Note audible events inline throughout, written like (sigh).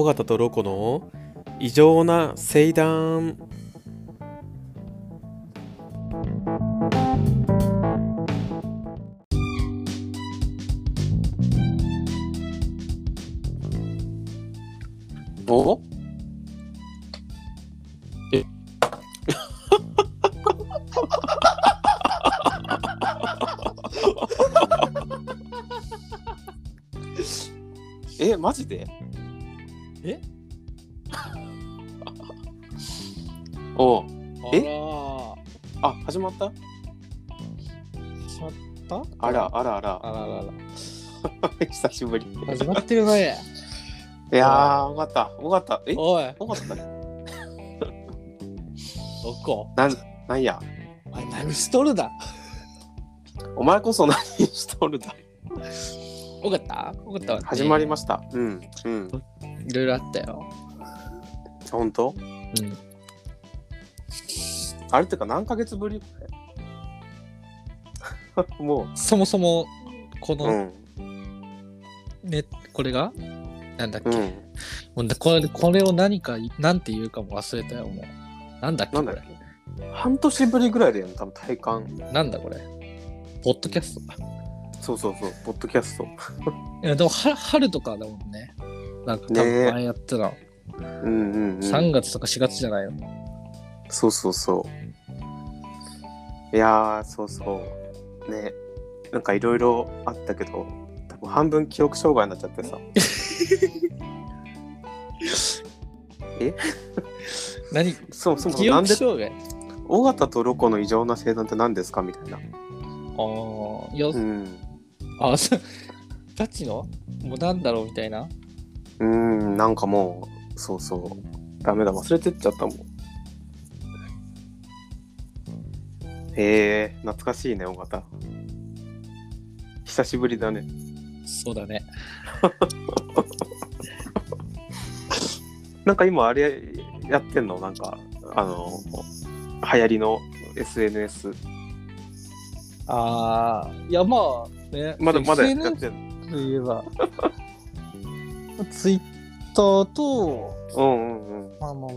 尾形とロコの異常な聖断しぶり。ら始まってるねいやー、わかった。わかった。え？おいわかった？ロコなん、なんや？お前何しとるだ？お前こそ何しとるだ？よかった？よかったわね始まりました。うん。うん。いろいろあったよほんとうんあれってか何ヶ月ぶり？(laughs) もそもそもこう。うのん。ね、これが？なんだっけ、うん。もうねこれこれを何かなんて言うかも忘れたよもうなんだっけ半年ぶりぐらいだよね、多分体感。れなんだこれ？ポッドキャスト？そうそうそう、ポッドキャスト。(laughs) いやでも春春とかだもんねなんか多分前やってたの、うんうん、うん。3月とか4月じゃないの？そうそうそう。いやー、そうそう。ね。なんかいろいろあったけど、半分記憶障害になっちゃってさ。(laughs) 何？そもそも記憶なんで、障害？尾形とロコの異常な生産って何ですかみたいな。ああいや、うん。あそうガチの？もうなんだろうみたいな？うん、なんかもう、そうそう。ダメだ、忘れてっちゃったもん。へえ、懐かしいね、尾形。久しぶりだね。そうだね (laughs) なんか今あれやってんの？なんか、あの、流行りの SNS。ああいやまあねまだまだやってんの？といえばツイッターとうんうんうん。まあまあまあ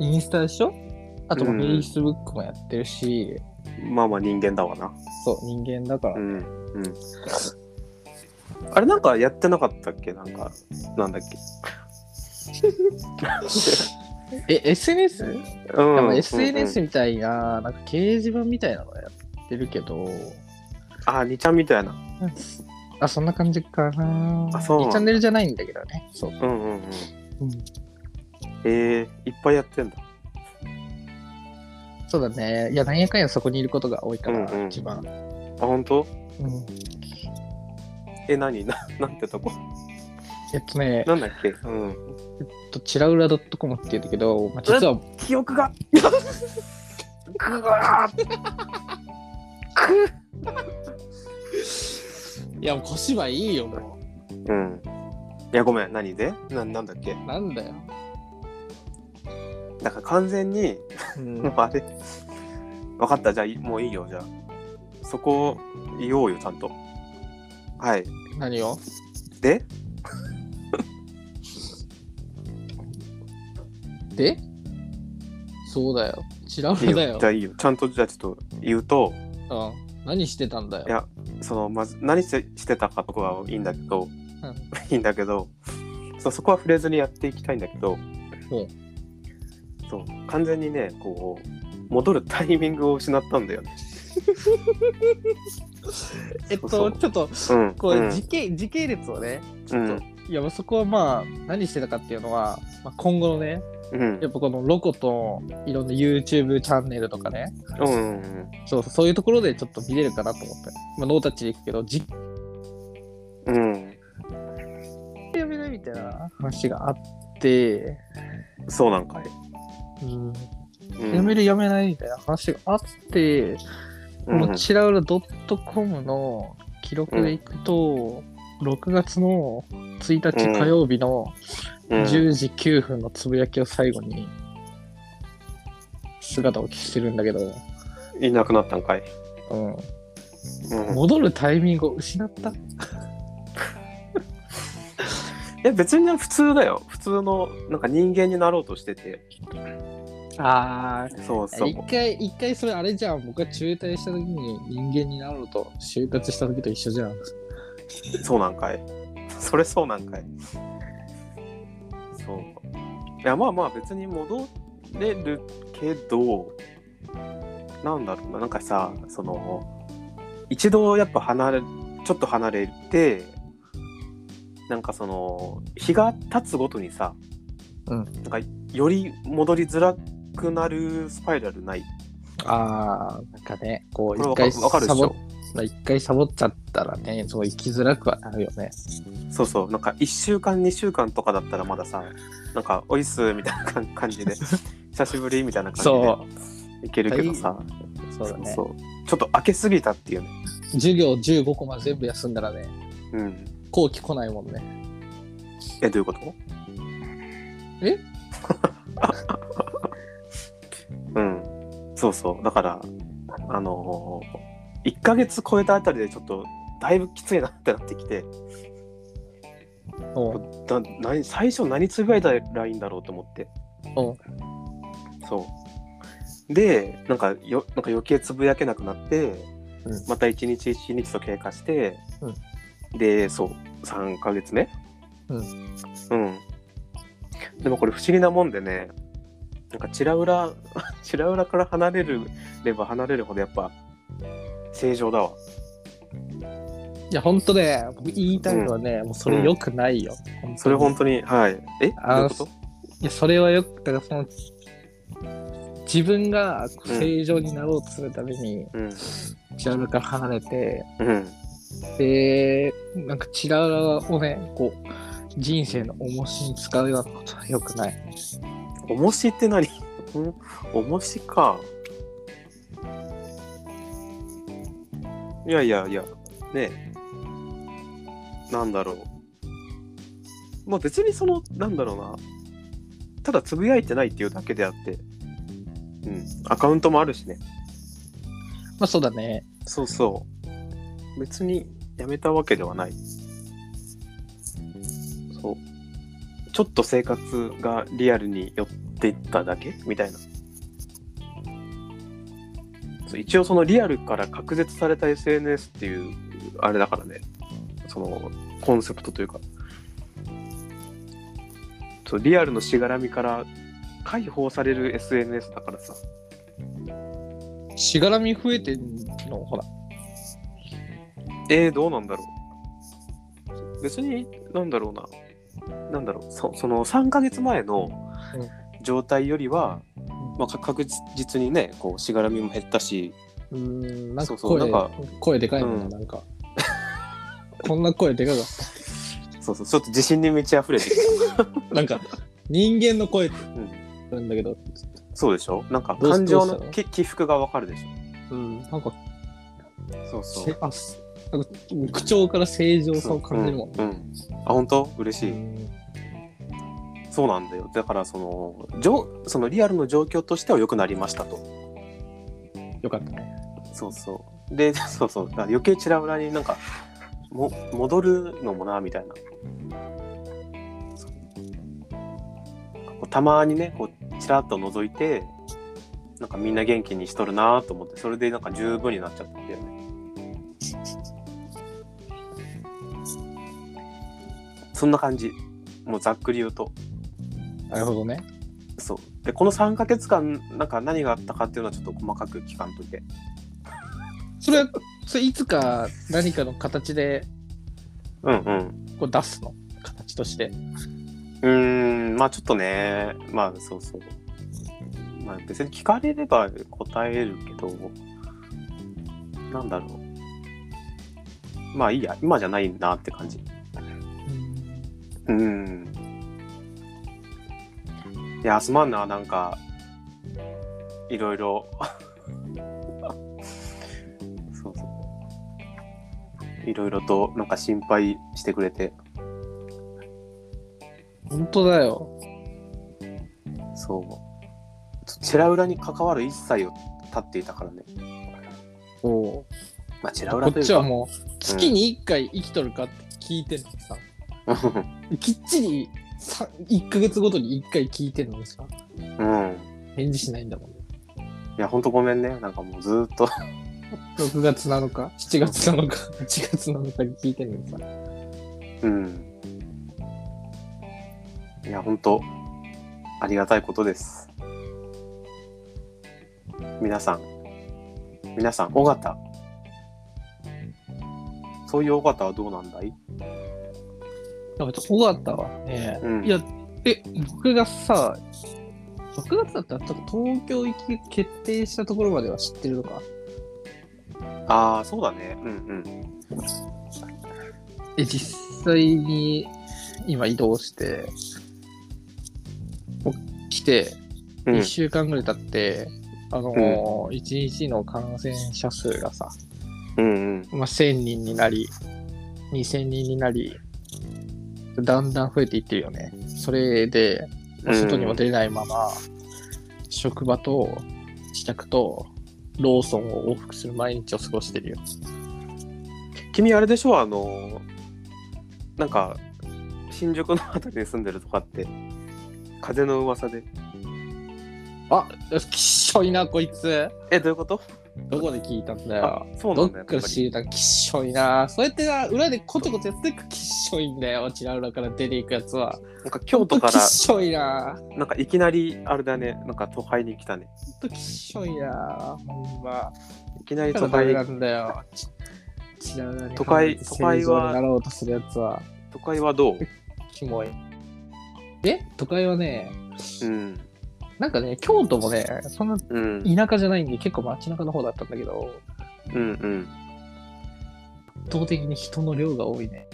インスタでしょ？あとうんフェイスブックもやってるし、まあまあ人間だわな。そう人間だから、うんうん。あれなんかやってなかったっけ？なんか、なんだっけ？(laughs) え SNS? うんでも SNS みたいな、なんか掲示板みたいなのやってるけど、あ、にちゃんみたいな。あ、そんな感じかな。あそうなんだ2チャンネルじゃないんだけどね。そう。うんうんうん。うん、えー、いっぱいやってんだ。そうだね。いや、なんやかんやそこにいることが多いから、うんうん一番。あ、本当？うん。え、何？(laughs) な、なんてとこ？えっとね、なんだっけ？うん。えっと、チラウラ .com って言うんだけど、まあ、実は、記憶が (laughs) ぐわいや、もう小芝居いいよ、もうん。いや、ごめん、何で？ななんだっけ？う。なんだよ。だから完全に、うんもう (laughs) あれ、分かった、じゃあいもういいよ、じゃあ。そこ言おうよ、ちゃんと。はい。何を？で？(laughs) で？そうだよ。チラウいだよよ。じゃ。あいいよ。ちゃんと、じゃあちょっと言うと、うん。何してたんだよ？いやその、まず何してしてたかとかはいいんだけど、いいんだけど、そうそこは触れずにやっていきたいんだけど、ほうそう、完全にね、こう、戻るタイミングを失ったんだよね。(laughs) えっと、そう。ちょっと、うん。こうん。う時系、時系列をね、ちょっと、うん。いや、そこはまあ、何してたかっていうのは、まあ、今後のね、うん。やっぱこのロコといろんな YouTube チャンネルとかね、うんうんそうそうそういうところでちょっと見れるかなと思って。まあ、ノータッチでいくけど、じうんうん。やめないみたいな話があって、そうなんかい、うん、うん。やめるやめないみたいな話があって、このチラウラ .com の記録でいくと、6月の1日火曜日のうん。10時9分のつぶやきを最後に姿を消してるんだけど、いなくなったんかい、うん、うん、戻るタイミングを失った？(laughs) や別に普通だよ。普通のなんか人間になろうとしててああ、そうそう。一回、一回それあれじゃん。僕が中退した時に人間になろうと就活した時と一緒じゃん。そうなんかい。それそうなんかい。そう。いやまあまあ別に戻れるけどなんだろうな。なんかさその一度やっぱ離れちょっと離れてなんかその日が経つごとにさ、うん。なんかより戻りづらくなるスパイラルない。ああ、なんかね、こう、これ一回サボっわかわかるでしょ？まあ一回サボっちゃったらね、そう生きづらくはなるよね。そうそう。なんか1週間2週間とかだったらまださなんか「おいっす」みたいな感感じで (laughs) 久しぶりみたいな感じそでいけるけどさ。う、そうだね。そうちょっと開けすぎたっていうね。授業15コマ全部休んだらね、うん。後期来ないもんね。えどういうこと？え？う (laughs) んそうそう。だからあのー、1ヶ月超えたあたりでちょっとだいぶきついなってなってきて。だ何最初何つぶやいたらいいんだろうと思って。そう。でなんかよなんか余計つぶやけなくなって、うん。また一日一日と経過して、うでそう3ヶ月目うん。うん。でもこれ不思議なもんでねなんかチラウラチラウラから離れるれば離れるほどやっぱ正常だわ。いや、ほんとね、僕言いたいのはね、もうそれ良くないよ。本当に。それ本当にはい。え？どあういうこと？いや、それはよく、だからその、自分が正常になろうとするために、うん。チラウラから離れて、うん。で、なんかチラウラをね、こう、人生の重しに使うようなことは良くない。重しって何？うん重しか。いやいやいや。ねえ。なんだろう。まあ別にそのなんだろうな。ただつぶやいてないっていうだけであって。うん。アカウントもあるしね。まあそうだね。そうそう。別にやめたわけではないちょっと生活がリアルに寄っていっただけ？みたいな。そう一応そのリアルから隔絶された SNS っていうあれだからね。そのコンセプトというか。そうリアルのしがらみから解放される SNS だからさ。しがらみ増えてんの、ほら。えー、どうなんだろう。別になんだろうななんだろうそその3ヶ月前の状態よりは、まあ、か確実にねこうしがらみも減ったし。うーん、なんか声、なんか声でかいもんな、うん。なんか。(laughs) こんな声でかかっそうそうちょっと自信に満ち溢れてきた。(laughs) なんか、人間の声ってた、うん、だけど、そうでしょ？なんか感情の起伏がわかるでしうん、なんか、ょそうそう。せあすなんか口調から正常さを感じるもんね。うんうんあ本当？嬉しい、うんそうなんだよだからそのじょそのリアルの状況としては良くなりましたとよかったね。そうそう。で、(laughs) そうそう。余計チラウラになんか、も戻るのもな、みたいな。たまにね、こう、チラッと覗いて、なんかみんな元気にしとるなと思って、それでなんか十分になっちゃったんだよね。そんな感じ。もうざっくり言うと。なるほどね。そう。で、この3ヶ月間、なんか何があったかっていうのはちょっと細かく聞かんといて。それは、それいつか何かの形でうんうん。こう出すの？形として。うーん、まあちょっとね、まあそうそう。まあ別に聞かれれば答えるけど、なんだろう。まあいいや、今じゃないなって感じ。うん。いや、すまんな、なんか、いろいろ。(laughs) そうそう。いろいろとなんか心配してくれて。本当だよ。そう。チラウラに関わる一切を立っていたからね。おうまあ、チラウこラとい。っちはもう月に1回生きとるかって聞いてるのさ。(laughs) きっちりさ1ヶ月ごとに1回聞いてるのにさ、うん。返事しないんだもんね。いや、ほんとごめんね。なんかもうずーっと。6月7日、7月7日、8月7日に聞いてるのにさ。うん。いや、ほんと、ありがたいことです。皆さん、皆さん、尾形。そういう尾形はどうなんだい？やっぱ尾形はね、うんいや、え、僕がさ、6月だったら、ちょっと東京行き決定したところまでは知ってるのか？ああ、そうだね。うんうん。え、実際に今移動して、お来て、うん1週間ぐらい経って、あのー、1日の感染者数がさ、うんうん。まあ、1000人になり、2000人になり、だんだん増えていってるよね。それで、まあ外にも出れないまま、職場と自宅とローソンを往復する毎日を過ごしてるよ。君あれでしょ？あのなんか新宿のあたりに住んでるとかって風の噂であきっしょいな、こいつ。えどういうこと？どこで聞いたんだあよ。そうなんだやっぱどっかられたきっしょいな。そうやってな、裏でコツコツやってくきっしょいんだよ。ちら裏から出ていくやつは。なんか京都かきっしょいな。らなんかいきなりあれだねなんか都会に来たねほんときっしょいな。ほんま。いきなりだ都会なんだよ。都会都会はなろうとするやつは、都会はどう？キモい。え？都会はね、うんなんかね、京都もね、そんなうん。田舎じゃないんで、結構街中の方だったんだけど、うんうん。圧倒的に人の量が多いね。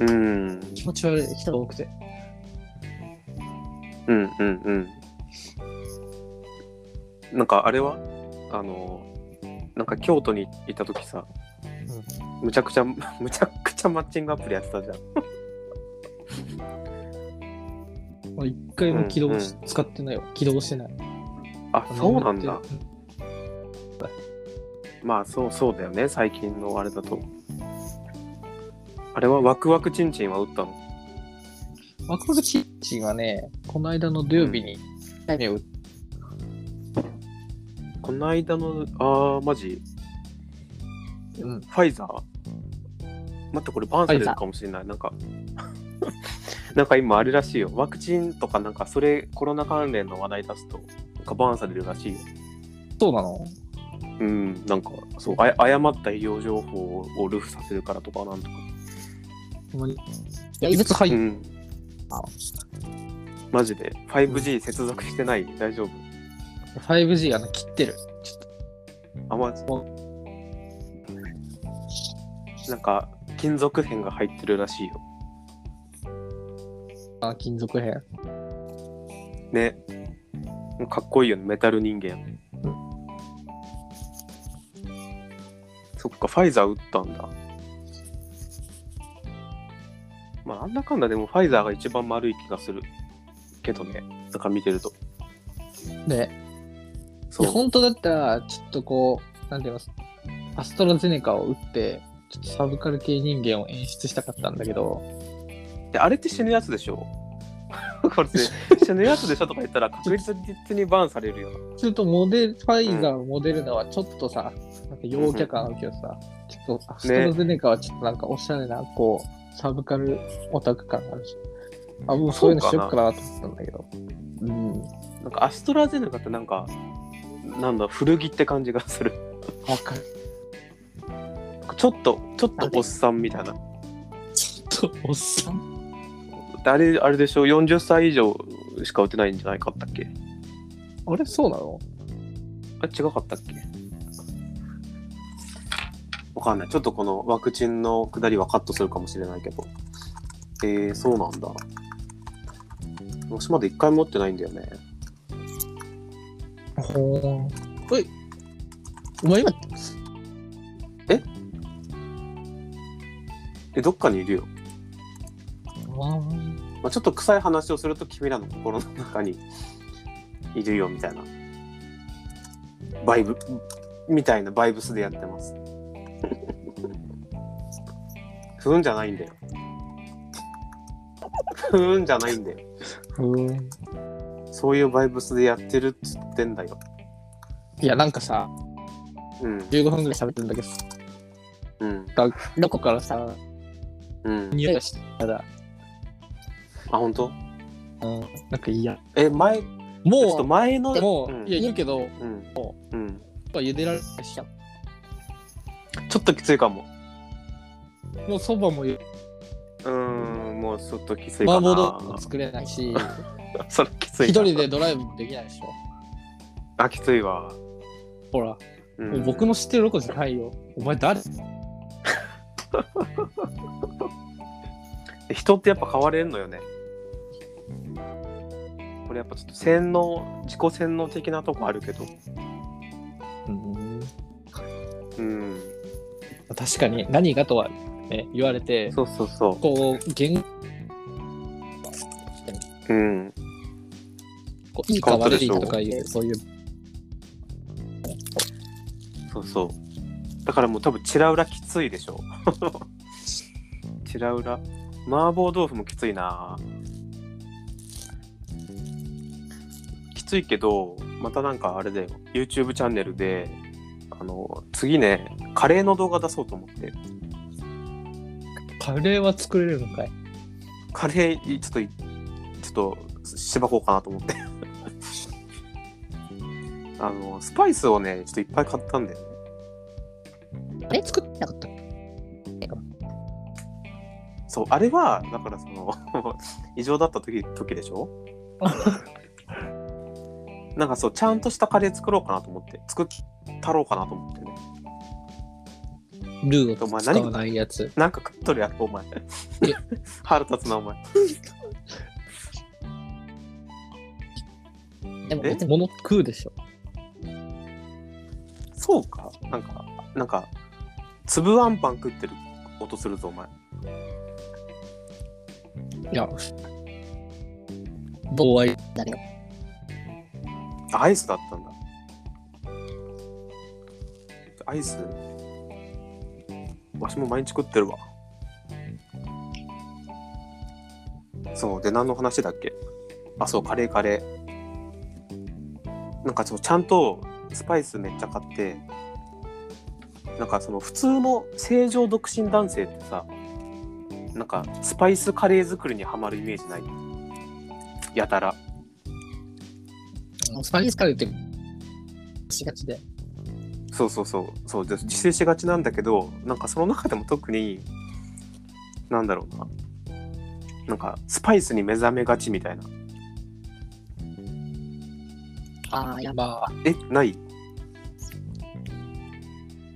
うん。気持ち悪い、人が多くて。うんうんうん。なんかあれは？あのなんか京都にいた時さ、むちゃくちゃ (laughs) むちゃくちゃマッチングアプリやってたじゃんまあ一回も起動し、うん使ってないよ。起動してない。あそうなんだ。まあそうそうだよね。最近のあれだと。あれはワクワクチンチンは打ったの？ワクワクチンチンはね、この間の土曜日に、目を打っこの間のあーマジ？うん、ファイザー？待ってこれバンされるかもしれない。なんか (laughs) なんか今あれらしいよ。ワクチンとかなんかそれコロナ関連の話題出すとなんかバンされるらしいよ。そうなの？うんなんかそうあ誤った医療情報をルフさせるからとかなんとか。いや、いつ入っうん。あ。マジで。5G 接続してない大丈夫？5G がね、切ってる。ちょっあまなんか金属片が入ってるらしいよと、あ金属片。ね。かっこいいよね。メタル人間。そっかファイザー打ったんだ。まあなんだかんだでもファイザーが一番丸い気がする。けどね。なんか見てると。ね、いそう。や本当だったら、ちょっとこう、なんて言います？アストラゼネカを打って、ちょっとサブカル系人間を演出したかったんだけど、であれって死ぬやつでしょ？これ死ぬやつでしょ？とか言ったら (laughs) 確実にバーンされるよ。するとモデル、ファイザー、モデルナはちょっとさ、なんか陽キャ感あるけどさ、ちょっとアストラゼネカはちょっとなんかおしゃれな、こう、サブカルオタク感があるし、あ、もうそういうのしよっかなと思ったんだけど。うん。なんかアストラゼネカってなんかなんだ古着って感じがする。わかる。ちょっとちょっとおっさんみたいな。ちょっとおっさん？あれあれでしょ？40歳以上しか打てないんじゃないかったっけ？あれそうなの？あ違かったっけ？わかんない。ちょっとこのワクチンのくだりはカットするかもしれないけど。えー、そうなんだ。私まだ一回も持ってないんだよね。ほーい。お前今、えどっかにいるよ、まあ、ちょっと臭い話をすると君らの心の中にいるよみたいなバイブみたいなバイブスでやってます (laughs) 不運じゃないんだよふーんじゃないんだよ。そういうバイブスでやってるっつってんだよ。いや、なんかさ、うん。15分ぐらい喋ってるんだけど、うん。どこからさ、うん。匂いがしたら、あ、本当？うん、なんかいいや。え、前、ちょっともう、前の。もう、うんいや、言うけど、うん。うん。茹でられちゃちょっときついかも。う。もうそばもうーん、もうちょっときついか麻婆な。豆腐も作れないし、(laughs) それきつい一な。人でドライブもできないでしょ。あ、きついわ。ほら、うんもう僕の知ってるロコじゃないよ。お前誰？(laughs) 人ってやっぱ変われんのよね。これやっぱちょっと洗脳、自己洗脳的なとこあるけど。うんうん。確かに何がとは、ね、言われて、そうそうそこう、言う。うん。こういいか悪いかとかいう、そういう、そうそう。だからもう多分、チラウラきついでしょ。チラウラ。麻婆豆腐もきついなきついけど、またなんかあれだよ。YouTube チャンネルで、あの、次ね、カレーの動画出そうと思って。カレーは作れるのかい？カレー、ちょっとい、ちょっと、しばこうかなと思って。(laughs) あの、スパイスをね、ちょっといっぱい買ったんだよね。あれ作ってなかった？そう、あれは、だからその、(laughs) 異常だった時時でしょ？(laughs) なんかそう、ちゃんとしたカレー作ろうかなと思って、作ったろうかなと思ってね。ルーお前何を使わないやつ。なんか食っとるやろ、お前。(laughs) 腹立つな、お前。(laughs) でもえ？別に物食うでしょ。そうか？なんか、なんか、粒あんパン食ってる音するぞ、お前。いや、棒合いだよ。アイスだったんだ。アイスわしも毎日食ってるわ。そう、で、何の話だっけ？あ、そう、カレーカレー。なんかそう、ちゃんとスパイスめっちゃ買って、なんかその普通の正常独身男性ってさ、なんかスパイスカレー作りにはまるイメージない？やたら。スパイスカレーってしがちで。そうそうそう。そうで自制しがちなんだけどなんかその中でも特になんだろうな。なんかスパイスに目覚めがちみたいな。ああ、いや、まあ、えない？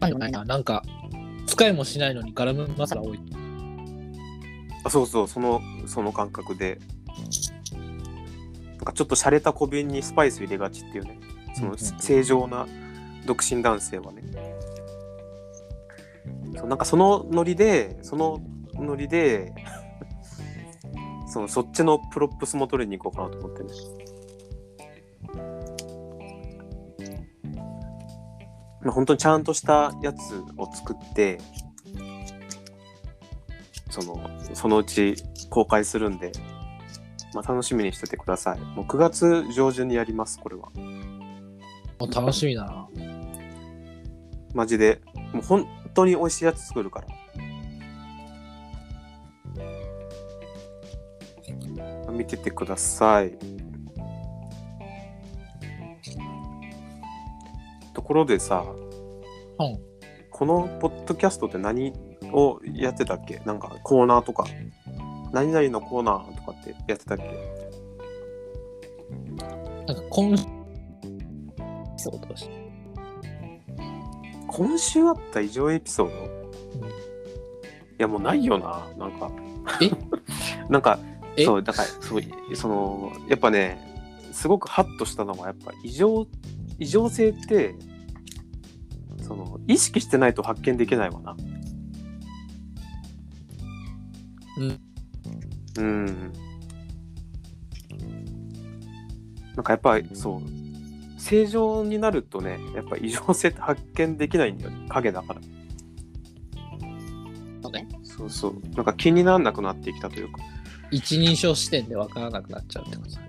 ないな。なんか、使いもしないのにガラムマサラ多い。あそうそう。そのその感覚でかちょっと洒落た小瓶にスパイス入れがちっていうね。その正常な独身男性はね。そうなんかそのノリでそのノリで (laughs) そのそっちのプロップスも取りに行こうかなと思ってね。まあ本当にちゃんとしたやつを作ってそのそのうち公開するんで、まあ、楽しみにしててください。もう9月上旬にやりますこれは。もう楽しみだな。マジで。もう本当に美味しいやつ作るから。見ててください。ところでさ、うん。このポッドキャストって何をやってたっけ？なんかコーナーとか。何々のコーナーってやってたっけ？なんか今そうだし。今週あった異常エピソード、いやもうないよな。なんか。え？(laughs) なんかえ？そうだからそうそのやっぱねすごくハッとしたのはやっぱ異常異常性ってその意識してないと発見できないわな。うん。うんなんかやっぱりそう正常になるとねやっぱ異常性って発見できないんだよね影だからそうね。そうそうなんか気にならなくなってきたというか一人称視点で分からなくなっちゃうってことだね。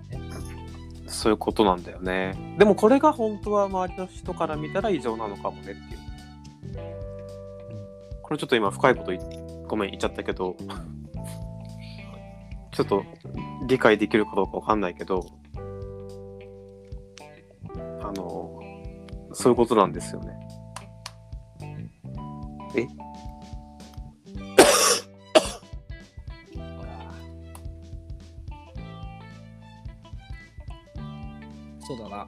そういうことなんだよね。でもこれが本当は周りの人から見たら異常なのかもねっていう。これちょっと今深いこと言ごめん言っちゃったけど、ちょっと理解できるかどうかわかんないけど、そういうことなんですよね。え？(coughs) そうだな。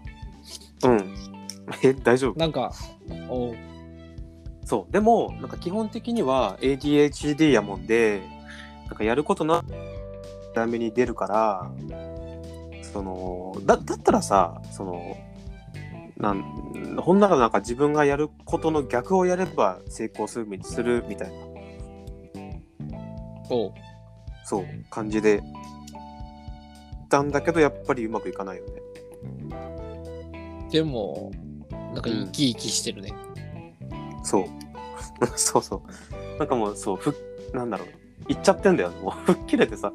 うん。え、大丈夫？なんか、おそう。でも、なんか基本的には ADHD やもんで、なんかやることな、ダメに出るから、その、だ、だったらさ、その、なん、ほんならなんか自分がやることの逆をやれば成功するみするみたいな、おそう、感じで、たんだけど、やっぱりうまくいかないよね。でも、なんか生き生きしてるね。そう。(laughs) そうそう。なんかもう、そう、ふなんだろう。言っちゃってんだよ。もう、吹っ切れてさ。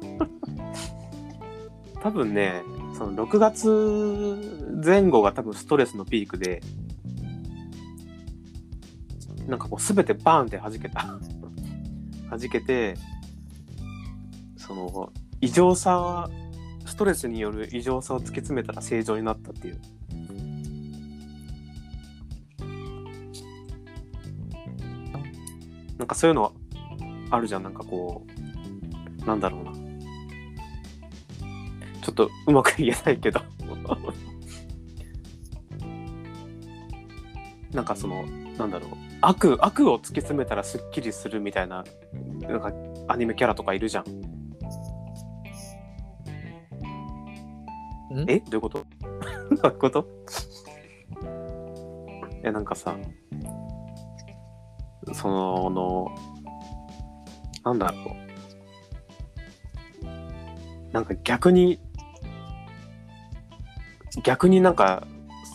多分ね、その6月前後が多分ストレスのピークで、なんかこう、すべてバーンって弾けた。(laughs) 弾けて、その、異常さ、ストレスによる異常さを突き詰めたら正常になったっていう。なんかそういうのあるじゃん、なんかこう、なんだろうな。ちょっとうまく言えないけど。(laughs) なんかその、なんだろう。悪、悪を突き詰めたらスッキリするみたいな、なんかアニメキャラとかいるじゃん。ん？え？どういうこと？どういうこと？え、なんかさ、その、なんだろう。なんか逆に、逆になんか、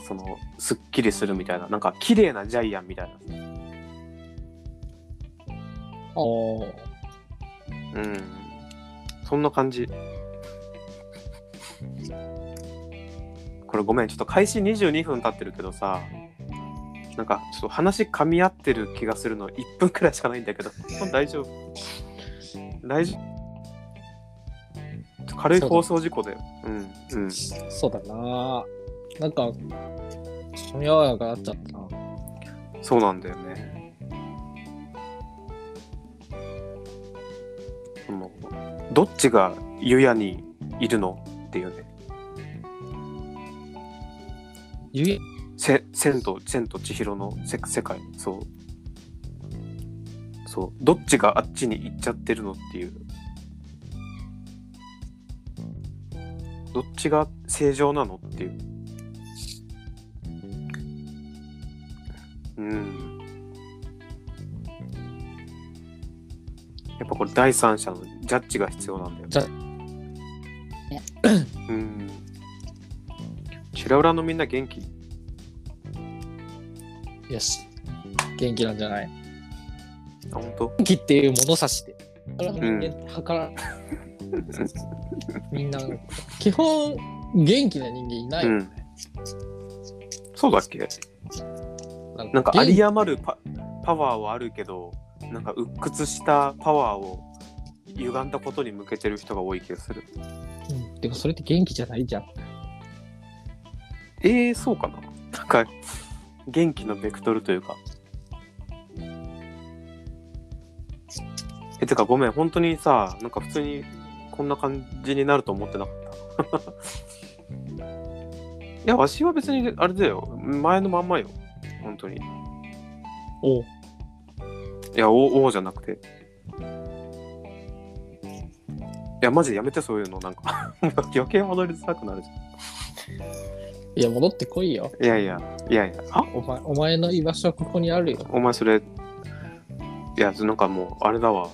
その、すっきりするみたいな、なんか綺麗なジャイアンみたいな。おうん。そんな感じ。これごめん、ちょっと開始22分経ってるけどさ、なんかちょっと話噛み合ってる気がするの1分くらいしかないんだけど、大丈夫大丈夫軽い放送事故だよ。うん、うん。そうだな。なんか、噛み合わなくなっちゃったな。そうなんだよね。そのどっちが湯屋にいるのっていうね。ゆえ、せ千と千と千尋のせ世界そうそうどっちがあっちに行っちゃってるのっていうどっちが正常なのっていう。うん。やっぱこれ第三者のジャッジが必要なんだよじゃうん。チラウラのみんな元気？よし。元気なんじゃない？あ本当？元気っていう物差しで。それは人間って測ら、みんな、基本、元気な人間いないよね。そうだっけ？ななんか有元り余るパパワーはあるけどなんか鬱屈したパワーを歪んだことに向けてる人が多い気がする。うん。でもそれって元気じゃないじゃん。えー、そうかな。なんか元気のベクトルというか。えてかごめん。本当にさなんか普通にこんな感じになると思ってなかった。(laughs) いやわしは別にあれだよ。前のまんまよ。本当に。いお。うやおおじゃなくて。いやマジでやめてそういうの。なんか (laughs) 余計戻りづらくなるじいや、戻ってこいよ。ゃんいやいや。いやいや。あ？お前お前の居場所はここにあるよ。お前それいやなんかもうあれだわ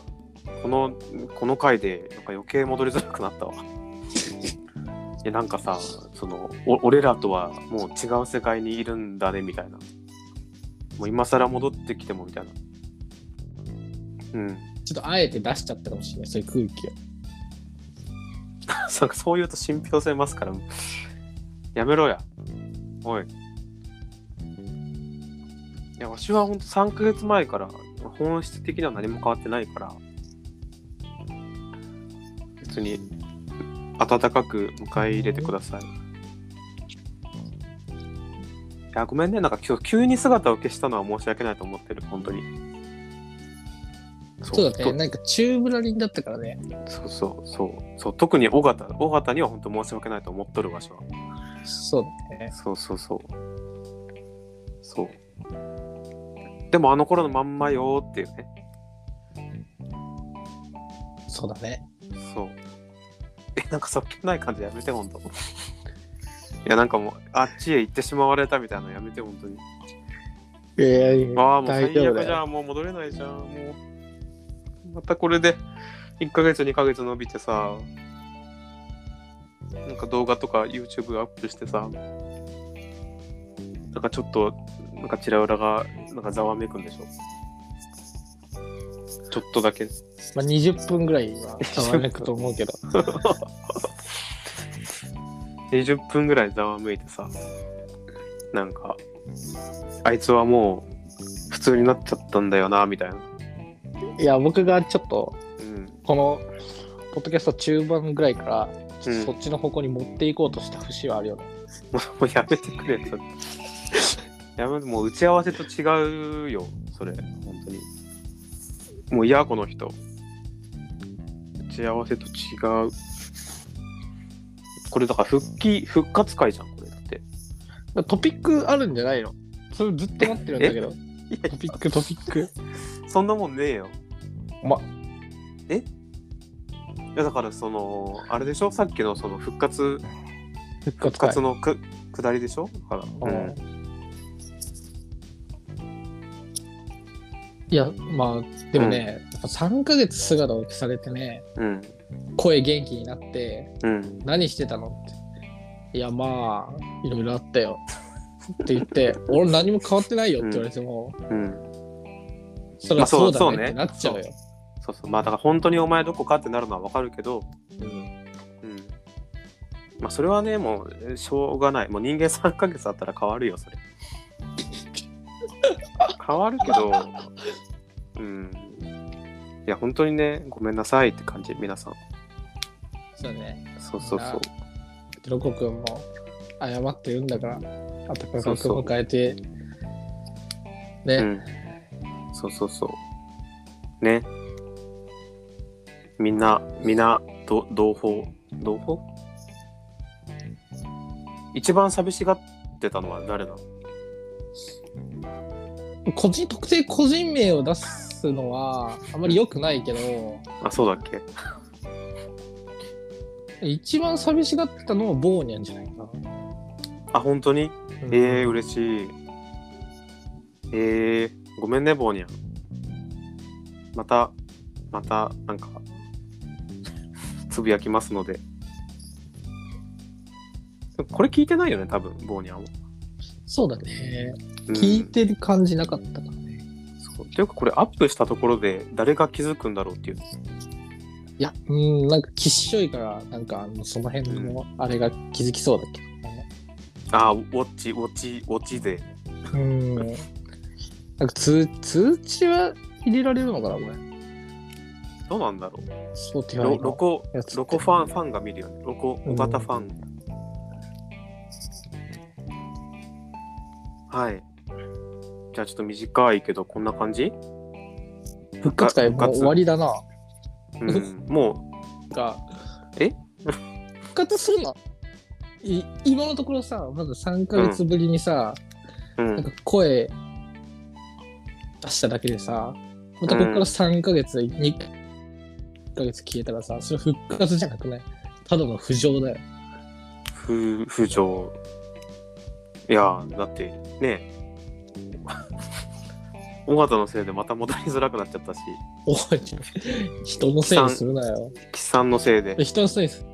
このこの回でなんか余計戻りづらくなったわ (laughs) いやなんかさそのお俺らとはもう違う世界にいるんだねみたいなもう今更戻ってきてもみたいなうんちょっとあえて出しちゃったかもしれない、そういう空気を。なんかそう言うと信憑性ますから、やめろや。おい。いや、わしはほんと3ヶ月前から本質的には何も変わってないから、別に温かく迎え入れてください。いや、ごめんね。なんか今日急に姿を消したのは申し訳ないと思ってる、本当に。そうだね。なんか中ぶらりんだったからね。そうそうそうそう特に尾形尾形には本当申し訳ないと思っとるわしはそうだね。そうそうそうそうでもあの頃のまんまよーっていうねそうだね。そう。えなんかそっけない感じやめてほんと。(laughs) いやなんかもうあっちへ行ってしまわれたみたいなのやめて本当に。いやいやああもう大最悪じゃ。ん。もう戻れないじゃん。もう。またこれで1ヶ月2ヶ月伸びてさなんか動画とか YouTube アップしてさなんかちょっとなんかチラ裏がなんかざわめくんでしょ。ちょっとだけまあ、20分ぐらいはざわめくと思うけど。(laughs) 20分ぐらいざわめいてさなんかあいつはもう普通になっちゃったんだよなみたいな。いや、僕がちょっと、うん。この、ポッドキャスト中盤ぐらいから、ちょっそっちの方向に持っていこうとした節はあるよね。もうもうやめてくれやめてもう打ち合わせと違うよそれ。本当に。もう嫌この人打ち合わせと違う。これだから復帰復活会じゃんこれだって。トピックあるんじゃないの？それずっと待ってるんだけど。トピック、トピック。そんなもんねえよ。ま、え？いやだからそのあれでしょ？さっきのその復活。復活のく下りでしょ？だから、うんいや、まあ、でもね、やっぱ3ヶ月姿を消されてね、うん。声元気になって、うん。何してたのって。いや、まあ、いろいろあったよ。って言って、(laughs) 俺何も変わってないよって言われても、うん。それはまあそうだねってなっちゃうよ。そう。そうまあだから本当にお前どこかってなるのはわかるけどうん。うん。まあそれはねもうえしょうがない。もう人間3ヶ月あったら変わるよそれ変わるけど (laughs) うん。いや本当にねごめんなさいって感じ皆さん。そうだね。そうそうそう。ロコ君も謝ってるんだから、温かくそうそう迎えて、ね、うん。そうそうそう。ね。みんなみんなど同胞同胞？一番寂しがってたのは誰なの？個人、特定個人名を出すのはあまり良くないけど、あそうだっけ？一番寂しがってたのはボーニャンじゃないかな。あ本当に？うんえー、嬉しい。えー、ごめんね、ボーニャン。また、また、なんか、つぶやきますので。これ聞いてないよね、多分、ボーニャンは。そうだね。うん聞いてる感じなかったからね。そうていうか、これアップしたところで誰が気づくんだろうっていう。いや、うん、なんかきっしょいから、なんかあのその辺のあれが気づきそうだけどね。あー、ウォッチ、ウォッチ、ウォッチ勢。うん。なんか通通知は入れられるのかな、これ。どうなんだろう。そうってロロコ、ロコファン、ファンが見るよね。ロコ、うん尾形ファン。はい。じゃあちょっと短いけど、こんな感じ？復活会もう終わりだな。うん、もが。え？復活するの？い今のところさ、まだ3ヶ月ぶりにさ、う、うん。なんか声出しただけでさ、またここから3ヶ月、2ヶ月消えたらさ、それ復活じゃなくない？ただの浮上だよ。ふ浮上。いや、だってね、(laughs) 尾形のせいでまた戻りづらくなっちゃったし、おい、人のせいにするなよ。岸さんのせいで。人のせいにす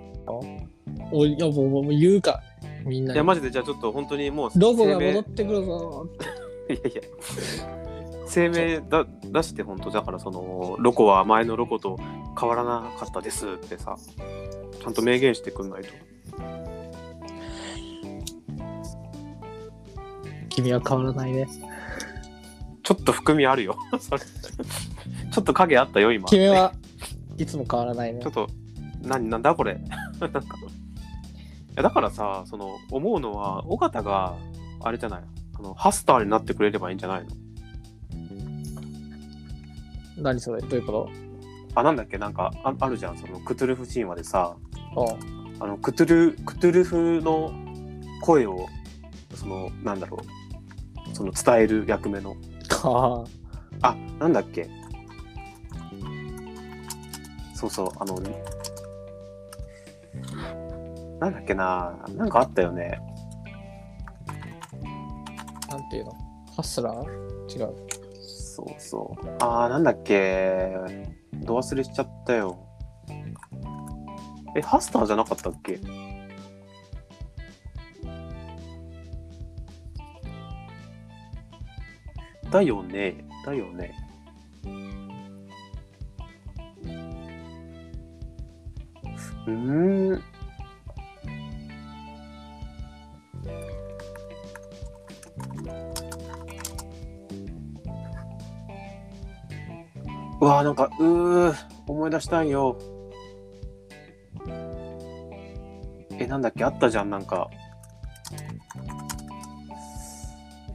おい、いや、もうもう言うか。みんないや、に。マジでじゃあちょっと本当にもうロゴが戻ってくるぞ。(laughs) いやいや、声明だ出して本当だからそのロコは前のロコと変わらなかったですってさ、ちゃんと明言してくんないと。君は変わらないね。ちょっと含みあるよ。(laughs) それ。ちょっと影あったよ、今。君はいつも変わらないねちょっ。と、何、なんだこれ。(laughs) なんか。いや、だからさ、その、思うのは、尾形が、あれじゃない。あの、ハスターになってくれればいいんじゃないの？何それ？どういうこあ、なんだっけ？なんかあ、あるじゃん。その、クトゥルフ神話でさ、とあの、クトゥル、クトゥルフの声を、その、なんだろう。その、伝える役目の。あ。あ、なんだっけ？そうそう、あの、なんだっけな？なんかあったよね。なんていうの？ハスラー？違う。そうそう。あー、なんだっけ？ど忘れしちゃったよ。え、ハスターじゃなかったっけ？だよね。だよね。うーん。うわーなんかうー思い出したいよえなんだっけ？あったじゃんなんか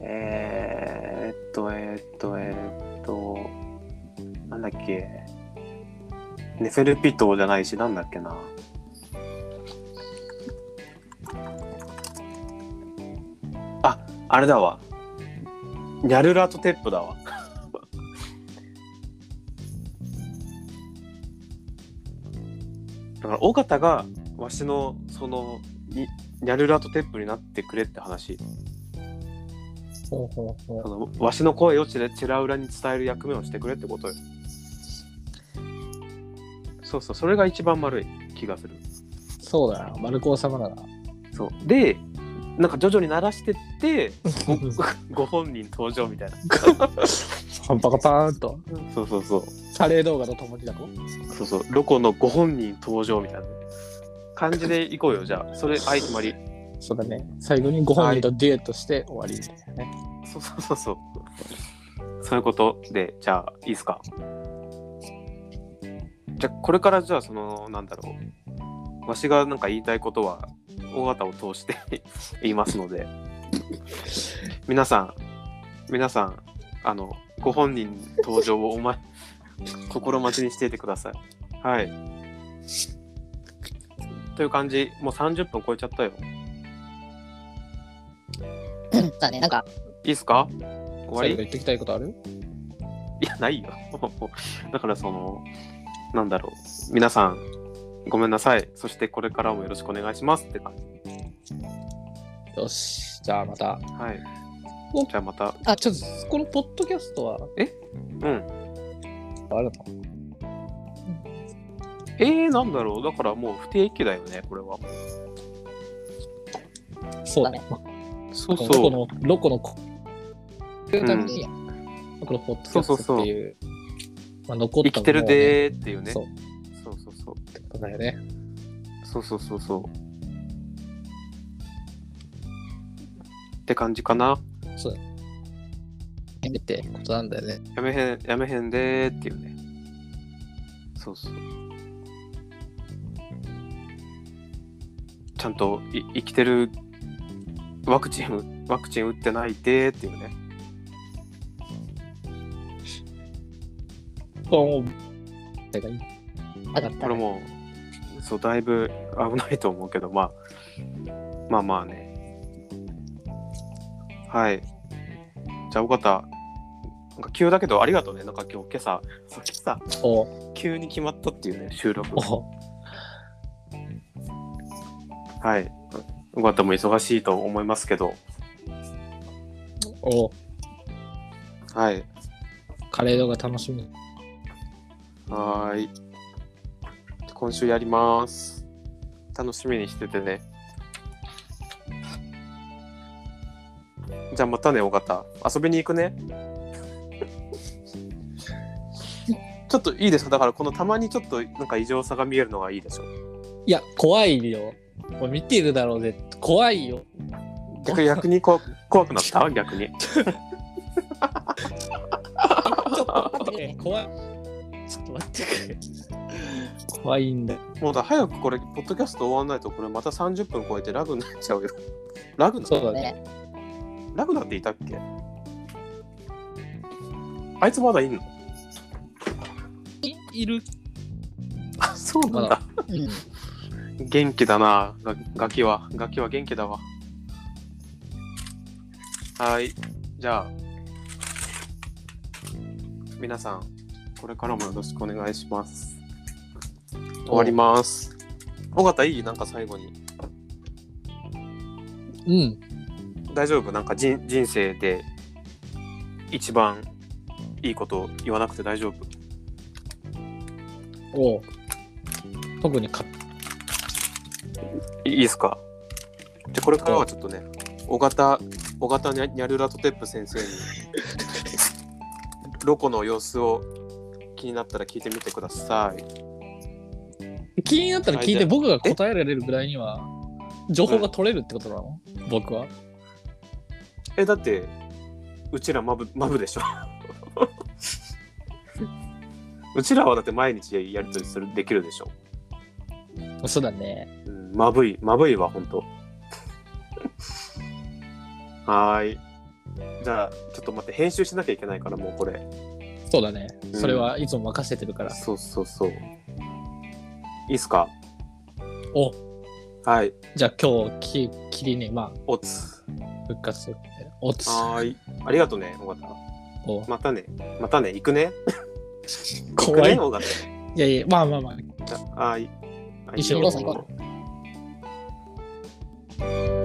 えー、とえ、っとえ、っとなんだっけ。ネフェルピトじゃないしなんだっけな。ああれだわ。ニャルラとテップだわ。だから尾形がわしのそのニャルラとテップになってくれって話。ほうほうほそのわしの声をチラチラ裏に伝える役目をしてくれってことよ。そうそうそれが一番丸い気がする。う。そうだな。丸子様だな。そう。でなんか徐々に鳴らしてって (laughs) ご本人登場みたいな。パンパカパーンと。そうそうそう。カレー動画とともにだろ？そうそう。ロコのご本人登場みたいな。感じでいこうよ。じゃあそれはい決まりそうだね。最後にご本人とデュエットして終わりみたいなね。そうそうそうそう。そういうことで、じゃあ、いいですか？じゃあ、これからじゃあ、その、なんだろう。わしがなんか言いたいことは、尾形を通して (laughs) 言いますので、皆さん、皆さん、あの、ご本人登場をお前、心待ちにしていてください。はい。という感じ、もう30分超えちゃったよ。だね、なんか、いいっすか？終わり？言ってきたいことある？いや、ないよ。(laughs) だからその、なんだろう。皆さん、ごめんなさい。そしてこれからもよろしくお願いしますって感じ。よし。じゃあまた。はい。おじゃあまた。あ、ちょっと、このポッドキャストは？うん。あえー、なんだろう。だからもう不定期だよね、これは。そうだね。そうロコそう。の、ロコのこ、いうために、このポッドキャストっていう、まあ、残った生きてるでーっていうね。そうそうそうそう。ってことだよね。そうそうそうそう。って感じかな。そう。ってことなんだよね。やめへん、やめへんでーっていうね。そうそう。ちゃんとい生きてるワクチン、ワクチン打ってないでーっていうね。こう、がいい。あだったら、これもう、そう、だいぶ危ないと思うけど、まあ、まあまあね。はい。じゃあ、尾形、なんか急だけどありがとうね。なんか今日、今朝、そう今朝、お急に決まったっていうね、収録。おはい。尾形も忙しいと思いますけど、おはい。カレー動画楽しみ。はーい。今週やります。楽しみにしててね。じゃあまたね、尾形。遊びに行くね。ちょっといいですか？だからこのたまにちょっとなんか異常さが見えるのがいいでしょ。いや、怖いよ。もう見てるだろうぜ。怖いよ。逆逆に怖く怖くなった？逆に。(laughs) ちょっと待ってくれ。怖い。ちょっと待ってくれ。怖いんだよ。もうだ早くこれ、ポッドキャスト終わんないと、これまた30分超えてラグになっちゃうよ。ラグなそうだね。ね。ラグなんていたっけ？あいつまだいんの？いいる。あ、そうなんだ。うん。元気だな、ガガキは。ガキは元気だわ。はい。じゃあ、皆さん、これからもよろしくお願いします。終わります。尾形いい？なんか最後に。うん。大丈夫？なんか人人生で一番いいこと言わなくて大丈夫？おう特にかいいいですか？じゃあこれからはちょっとね、尾形、尾形にゃにゃるらとテップ先生に、(laughs) ロコの様子を気になったら聞いてみてください。気になったら聞いはいて僕が答えられるぐらいには情報が取れるってことなの、僕は？え、だって、うちらマブ、マブでしょ？(laughs) うちらはだって毎日やりとりする、できるでしょ？そうだね。うん、まぶい、まぶいわ、ほんと。はーい。じゃあ、ちょっと待って、編集しなきゃいけないから、もうこれ。そうだね。うんそれはいつも任せてるから。そうそうそう。いいっすか？おはい。じゃあ今日き、きりね、まおつ。あ、復活する。おつ。はーい。ありがとね、尾形。おまたね。またね、行くね。行 (laughs) く怖い。ね、尾形。いやいや、まあまあまあ。じゃあはーい。はい一緒に行こう。Bye.